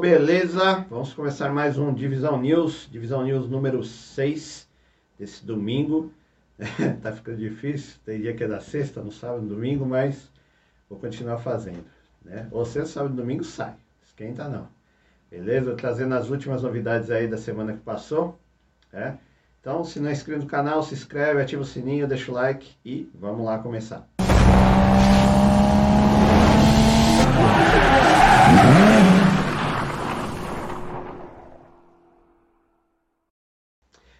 Beleza, vamos começar mais um Divisão News, Divisão News número 6 desse domingo. tá ficando difícil, tem dia que é da sexta, no sábado, no domingo, mas vou continuar fazendo. Né? Ou sexta, sábado domingo sai, esquenta não. Beleza? Trazendo as últimas novidades aí da semana que passou. Né? Então, se não é inscrito no canal, se inscreve, ativa o sininho, deixa o like e vamos lá começar.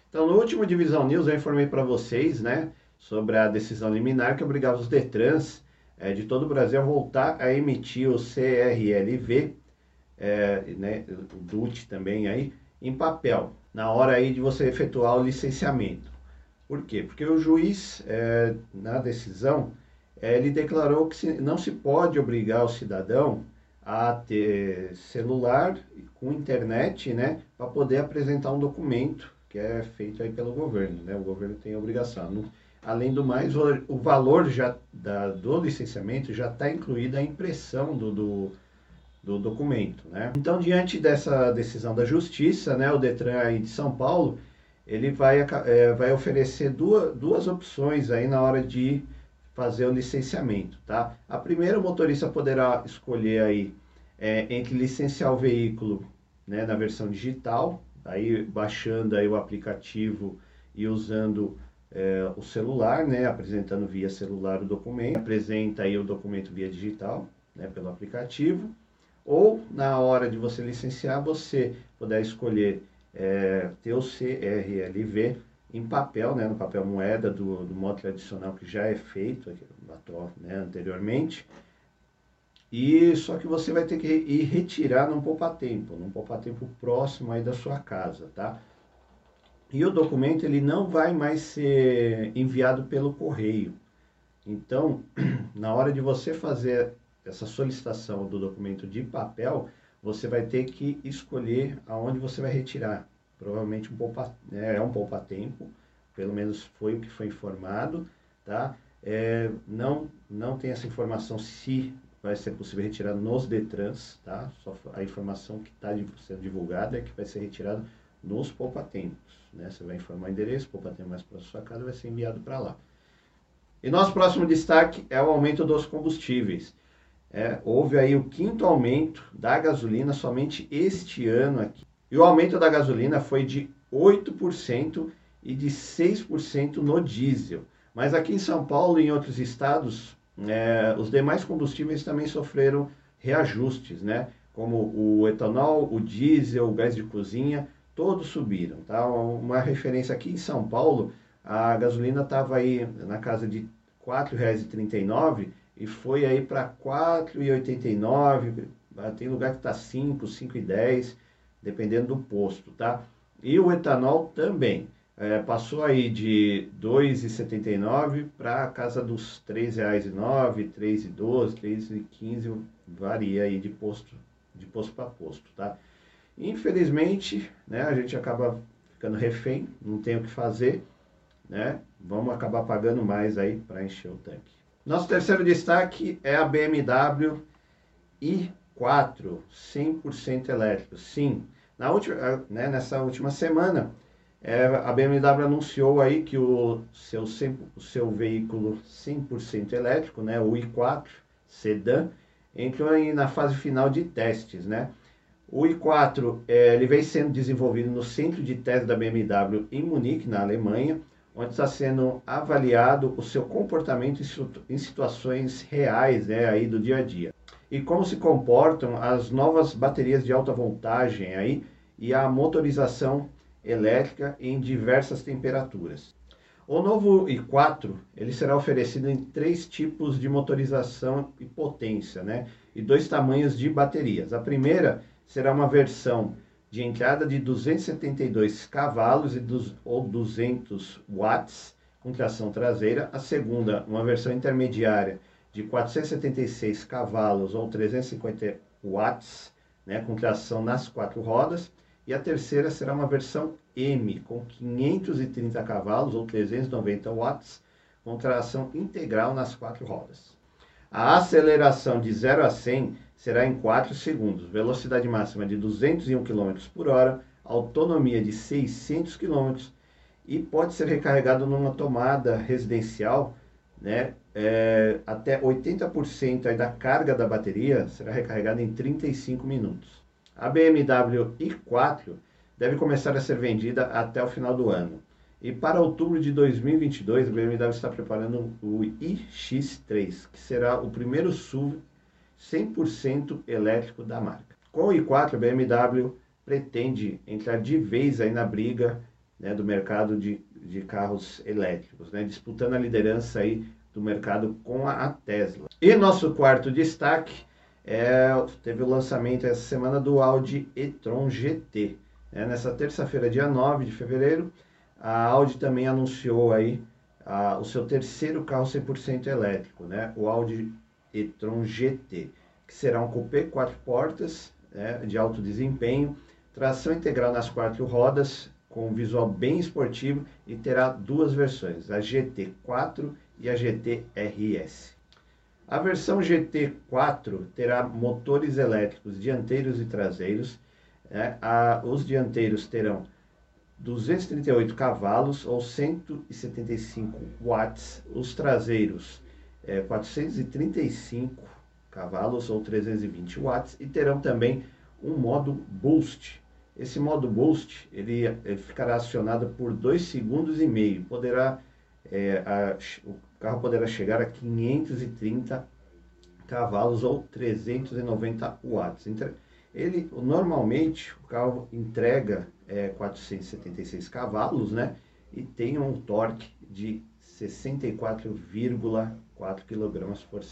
Então, no último Divisão News, eu informei para vocês, né, sobre a decisão liminar que obrigava os Detrans é, de todo o Brasil a voltar a emitir o CRLV, é, né, o DUT também aí, em papel, na hora aí de você efetuar o licenciamento. Por quê? Porque o juiz, é, na decisão, é, ele declarou que se, não se pode obrigar o cidadão a ter celular com internet, né, para poder apresentar um documento que é feito aí pelo governo, né? O governo tem a obrigação. Além do mais, o, o valor já da, do licenciamento já está incluída a impressão do, do, do, documento, né? Então, diante dessa decisão da Justiça, né, o Detran aí de São Paulo, ele vai, é, vai oferecer duas, duas opções aí na hora de fazer o licenciamento, tá? A primeira, o motorista poderá escolher aí é, entre licenciar o veículo né, na versão digital, aí baixando aí o aplicativo e usando é, o celular, né, apresentando via celular o documento, apresenta aí o documento via digital, né, pelo aplicativo, ou na hora de você licenciar, você poder escolher é, ter o CRLV em papel, né, no papel moeda do, do modo tradicional que já é feito né, anteriormente, e só que você vai ter que ir retirar num poupa-tempo, num poupa-tempo próximo aí da sua casa, tá? E o documento ele não vai mais ser enviado pelo correio. Então, na hora de você fazer essa solicitação do documento de papel, você vai ter que escolher aonde você vai retirar. Provavelmente um poupa, né, é um poupa-tempo, pelo menos foi o que foi informado, tá? É, não, não tem essa informação se vai ser possível retirar nos Detrans, tá? Só a informação que está sendo divulgada é que vai ser retirado nos poupatempos, né? Você vai informar o endereço, poupatempo mais para sua casa vai ser enviado para lá. E nosso próximo destaque é o aumento dos combustíveis. É, houve aí o quinto aumento da gasolina somente este ano aqui. E o aumento da gasolina foi de 8% e de 6% no diesel. Mas aqui em São Paulo e em outros estados é, os demais combustíveis também sofreram reajustes, né? Como o etanol, o diesel, o gás de cozinha, todos subiram, tá? Uma referência aqui em São Paulo, a gasolina estava aí na casa de R$ 4,39 e foi aí para R$ 4,89, tem lugar que está 5, 5,10, dependendo do posto, tá? E o etanol também é, passou aí de R$ 2,79 para a casa dos R$ 3,09, R$ 3,12, R$ 3,15, varia aí de posto de posto para posto, tá? Infelizmente, né, a gente acaba ficando refém, não tem o que fazer, né? Vamos acabar pagando mais aí para encher o tanque. Nosso terceiro destaque é a BMW i4 100% elétrico. Sim, na última, né, nessa última semana é, a BMW anunciou aí que o seu, o seu veículo 100% elétrico, né, o i4 Sedan, entrou aí na fase final de testes, né? O i4 é, ele vem sendo desenvolvido no centro de testes da BMW em Munique, na Alemanha, onde está sendo avaliado o seu comportamento em situações reais, né, aí do dia a dia. E como se comportam as novas baterias de alta voltagem aí e a motorização elétrica em diversas temperaturas. O novo i4 ele será oferecido em três tipos de motorização e potência, né? E dois tamanhos de baterias. A primeira será uma versão de entrada de 272 cavalos e dos, ou 200 watts com tração traseira. A segunda, uma versão intermediária de 476 cavalos ou 350 watts, né, com tração nas quatro rodas. E a terceira será uma versão M, com 530 cavalos ou 390 watts, com tração integral nas quatro rodas. A aceleração de 0 a 100 será em 4 segundos, velocidade máxima de 201 km por hora, autonomia de 600 km e pode ser recarregado numa tomada residencial, né, é, até 80% aí da carga da bateria será recarregada em 35 minutos. A BMW i4 deve começar a ser vendida até o final do ano. E para outubro de 2022, a BMW está preparando o iX3, que será o primeiro SUV 100% elétrico da marca. Com o i4, a BMW pretende entrar de vez aí na briga né, do mercado de, de carros elétricos, né, disputando a liderança aí do mercado com a, a Tesla. E nosso quarto destaque é, teve o lançamento essa semana do Audi e-tron GT. Né, nessa terça-feira, dia 9 de fevereiro, a Audi também anunciou aí a, o seu terceiro carro 100% elétrico, né, o Audi e-tron GT, que será um coupé quatro portas né, de alto desempenho, tração integral nas quatro rodas, com um visual bem esportivo e terá duas versões, a GT4 e a GT RS. A versão GT4 terá motores elétricos dianteiros e traseiros. Né? A, os dianteiros terão 238 cavalos ou 175 watts. Os traseiros é, 435 cavalos ou 320 watts e terão também um modo boost. Esse modo boost ele, ele ficará acionado por 2 segundos e meio. Poderá é, a, o carro poderá chegar a 530 cavalos ou 390 watts. Ele normalmente o carro entrega é, 476 cavalos, né? E tem um torque de 64,4 kg por.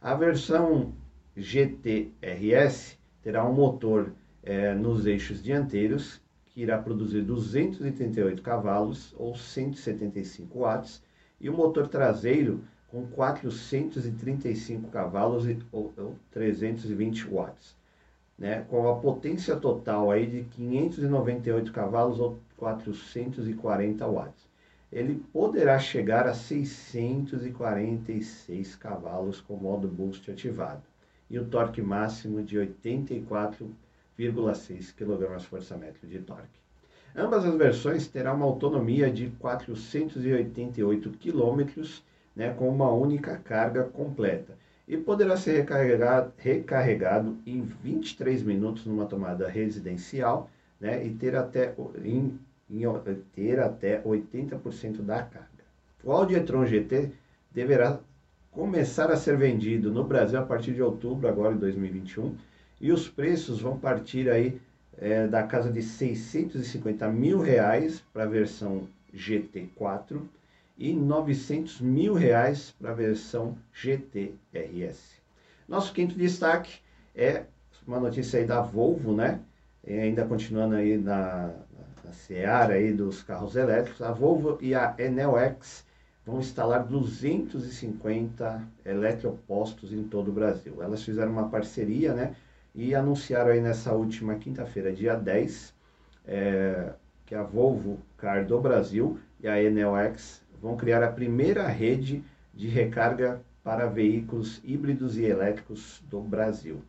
A versão GTRS terá um motor é, nos eixos dianteiros que irá produzir 238 cavalos ou 175 watts e o motor traseiro com 435 cavalos ou, ou 320 watts, né? com a potência total aí de 598 cavalos ou 440 watts. Ele poderá chegar a 646 cavalos com modo boost ativado e o torque máximo de 84,6 kg por de torque. Ambas as versões terão uma autonomia de 488 km, né, com uma única carga completa, e poderá ser recarregado, recarregado em 23 minutos numa tomada residencial né, e ter até, em, em, ter até 80% da carga. O Audi e-tron GT deverá começar a ser vendido no Brasil a partir de outubro, agora em 2021, e os preços vão partir aí é, da casa de 650 mil reais para a versão GT4 e 900 mil reais para a versão GTRS. Nosso quinto destaque é uma notícia aí da Volvo, né? E ainda continuando aí na, na seara aí dos carros elétricos, a Volvo e a Enel X vão instalar 250 eletropostos em todo o Brasil. Elas fizeram uma parceria, né? E anunciaram aí nessa última quinta-feira, dia 10, é, que a Volvo Car do Brasil e a Enel X vão criar a primeira rede de recarga para veículos híbridos e elétricos do Brasil.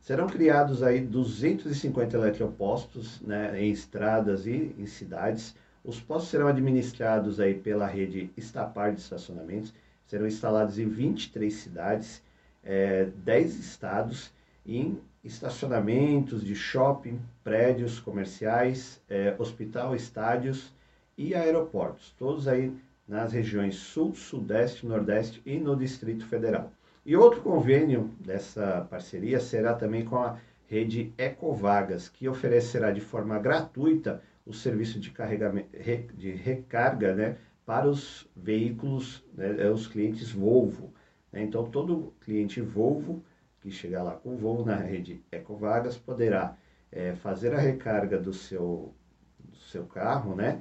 Serão criados aí 250 eletropostos né, em estradas e em cidades. Os postos serão administrados aí pela rede Estapar de estacionamentos, serão instalados em 23 cidades, é, 10 estados e em estacionamentos de shopping, prédios comerciais, é, hospital, estádios e aeroportos, todos aí nas regiões Sul, Sudeste, Nordeste e no Distrito Federal. E outro convênio dessa parceria será também com a rede Ecovagas, que oferecerá de forma gratuita o serviço de, carregamento, de recarga né, para os veículos, né, os clientes Volvo. Né? Então, todo cliente Volvo que chegar lá com voo na rede Ecovagas poderá é, fazer a recarga do seu, do seu carro, né?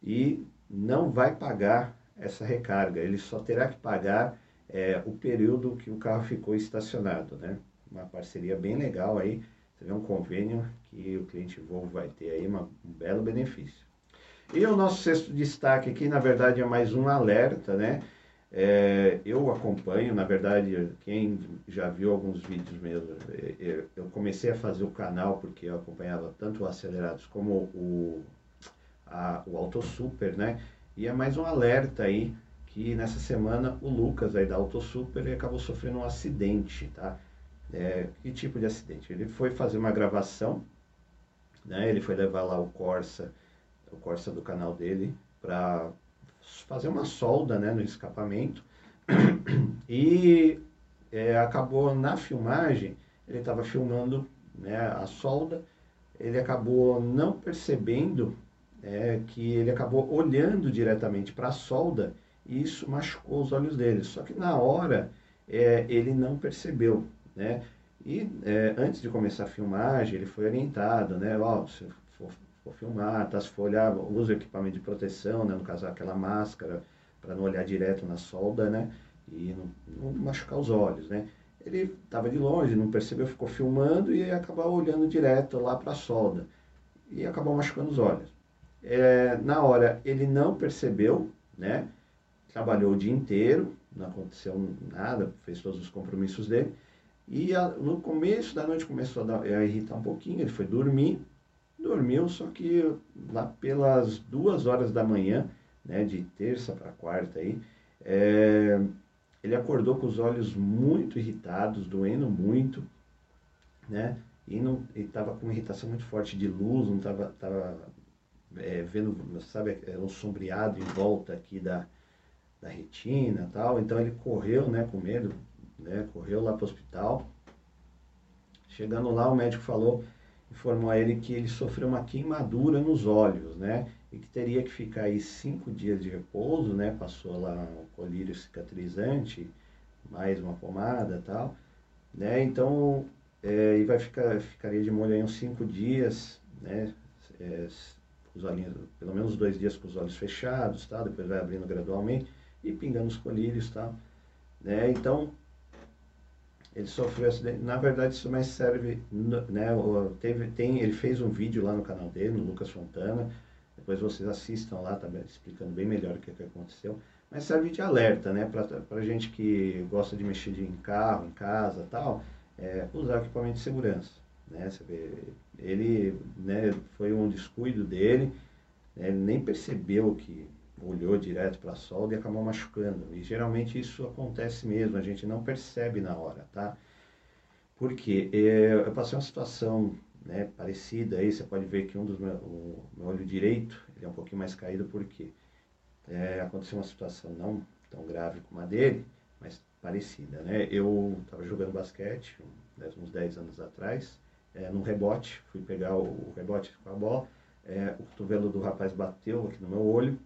E não vai pagar essa recarga, ele só terá que pagar é, o período que o carro ficou estacionado, né? Uma parceria bem legal aí, você vê um convênio que o cliente Volvo vai ter aí uma, um belo benefício. E o nosso sexto destaque aqui, na verdade, é mais um alerta, né? É, eu acompanho, na verdade, quem já viu alguns vídeos meus, é, é, eu comecei a fazer o canal porque eu acompanhava tanto o Acelerados como o, a, o Auto Super, né? E é mais um alerta aí que nessa semana o Lucas aí da Auto Super acabou sofrendo um acidente, tá? É, que tipo de acidente? Ele foi fazer uma gravação, né? Ele foi levar lá o Corsa, o Corsa do canal dele, para fazer uma solda né, no escapamento e é, acabou na filmagem, ele estava filmando né, a solda, ele acabou não percebendo é, que ele acabou olhando diretamente para a solda e isso machucou os olhos dele. Só que na hora é, ele não percebeu, né? E é, antes de começar a filmagem, ele foi orientado, né? Ó, se for for filmar, tá? Se for olhar, usa o equipamento de proteção, né? No caso, aquela máscara, para não olhar direto na solda, né? E não, não machucar os olhos, né? Ele estava de longe, não percebeu, ficou filmando e acabou olhando direto lá para a solda. E acabou machucando os olhos. É, na hora, ele não percebeu, né? Trabalhou o dia inteiro, não aconteceu nada, fez todos os compromissos dele. E a, no começo da noite começou a, dar, a irritar um pouquinho, ele foi dormir, dormiu, só que lá pelas duas horas da manhã, né, de terça para quarta aí, é, ele acordou com os olhos muito irritados, doendo muito, né, e estava com irritação muito forte de luz, não estava tava, é, vendo, sabe, é, um sombreado em volta aqui da, da retina tal, então ele correu, né, com medo, né, correu lá para o hospital, chegando lá o médico falou informou a ele que ele sofreu uma queimadura nos olhos, né? E que teria que ficar aí cinco dias de repouso, né? Passou lá um colírio cicatrizante, mais uma pomada tal, né? Então, é, e vai ficar, ficaria de molho aí uns cinco dias, né? É, os olhinhos, pelo menos dois dias com os olhos fechados, tá? Depois vai abrindo gradualmente e pingando os colírios, tá? Né? Então, ele sofreu acidente. Na verdade, isso mais serve, né? Teve, tem, ele fez um vídeo lá no canal dele, no Lucas Fontana. Depois vocês assistam lá, tá explicando bem melhor o que, que aconteceu. Mas serve de alerta, né? Para gente que gosta de mexer em carro, em casa tal, é, usar equipamento de segurança. Né? Ele né, foi um descuido dele, né? ele nem percebeu que olhou direto para a solda e acabou machucando. E geralmente isso acontece mesmo, a gente não percebe na hora, tá? Porque é, eu passei uma situação né, parecida aí, você pode ver que um dos meus, o meu olho direito ele é um pouquinho mais caído porque é, aconteceu uma situação não tão grave como a dele, mas parecida, né? Eu estava jogando basquete uns 10 anos atrás, é, num rebote, fui pegar o, rebote com a bola, é, o cotovelo do rapaz bateu aqui no meu olho,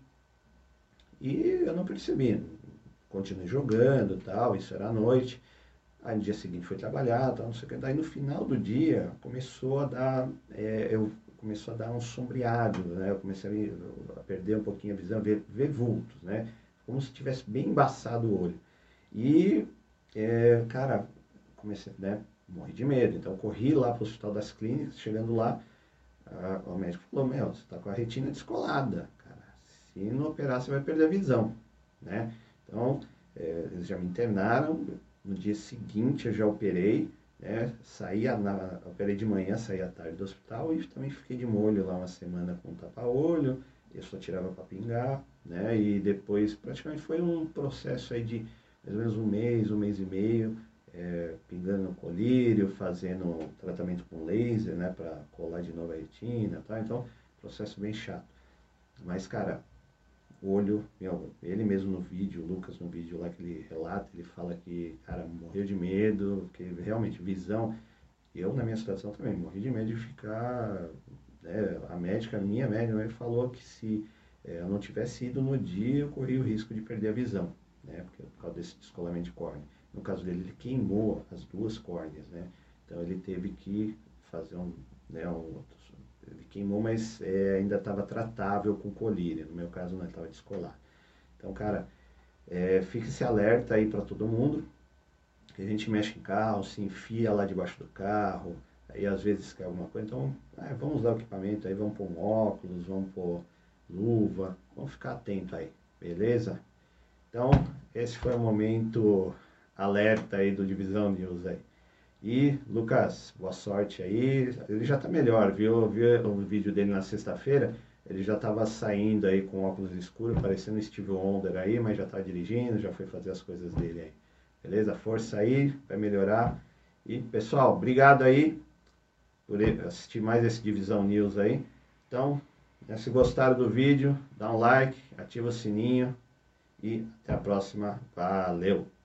e eu não percebi. Continuei jogando tal, isso era à noite. Aí no dia seguinte fui trabalhar, tal, não sei o que. Daí no final do dia começou a dar, é, eu começou a dar um sombreado, né? Eu comecei a, a perder um pouquinho a visão, ver, ver vultos, né? Como se tivesse bem embaçado o olho. E, é, cara, comecei, né? Morri de medo. Então corri lá para o Hospital das Clínicas, chegando lá, a, o médico falou, meu, você está com a retina descolada. Se não operar, você vai perder a visão, né? Então, é, eles já me internaram, no dia seguinte eu já operei, né? Saí, na, operei de manhã, saí à tarde do hospital e também fiquei de molho lá uma semana com tapa-olho, eu só tirava para pingar, né? E depois, praticamente foi um processo aí de mais ou menos um mês, um mês e meio, é, pingando colírio, fazendo tratamento com laser, né? Para colar de novo a retina, tá? Então, processo bem chato. Mas, cara, olho, meu, ele mesmo no vídeo, o Lucas no vídeo lá que ele relata, ele fala que, cara, morreu de medo, que realmente, visão, eu na minha situação também, morri de medo de ficar, né, a médica, minha médica, falou que se é, eu não tivesse ido no dia, eu corria o risco de perder a visão, né, porque, por causa desse descolamento de córnea. No caso dele, ele queimou as duas córneas, né, então ele teve que fazer um, né, um ele queimou, mas é, ainda estava tratável com colírio. No meu caso, não estava descolar. Então, cara, é, fique esse alerta aí para todo mundo. Que a gente mexe em carro, se enfia lá debaixo do carro, aí às vezes quer alguma coisa. Então, é, vamos usar o equipamento aí, vamos pôr um óculos, vamos pôr luva, vamos ficar atento aí, beleza? Então, esse foi o momento alerta aí do Divisão News aí. E, Lucas, boa sorte aí. Ele já tá melhor, viu? Viu o vídeo dele na sexta-feira? Ele já estava saindo aí com óculos escuros, parecendo Steve Wonder aí, mas já está dirigindo, já foi fazer as coisas dele aí. Beleza? Força aí, vai melhorar. E, pessoal, obrigado aí por assistir mais esse Divisão News aí. Então, né, se gostaram do vídeo, dá um like, ativa o sininho e até a próxima. Valeu!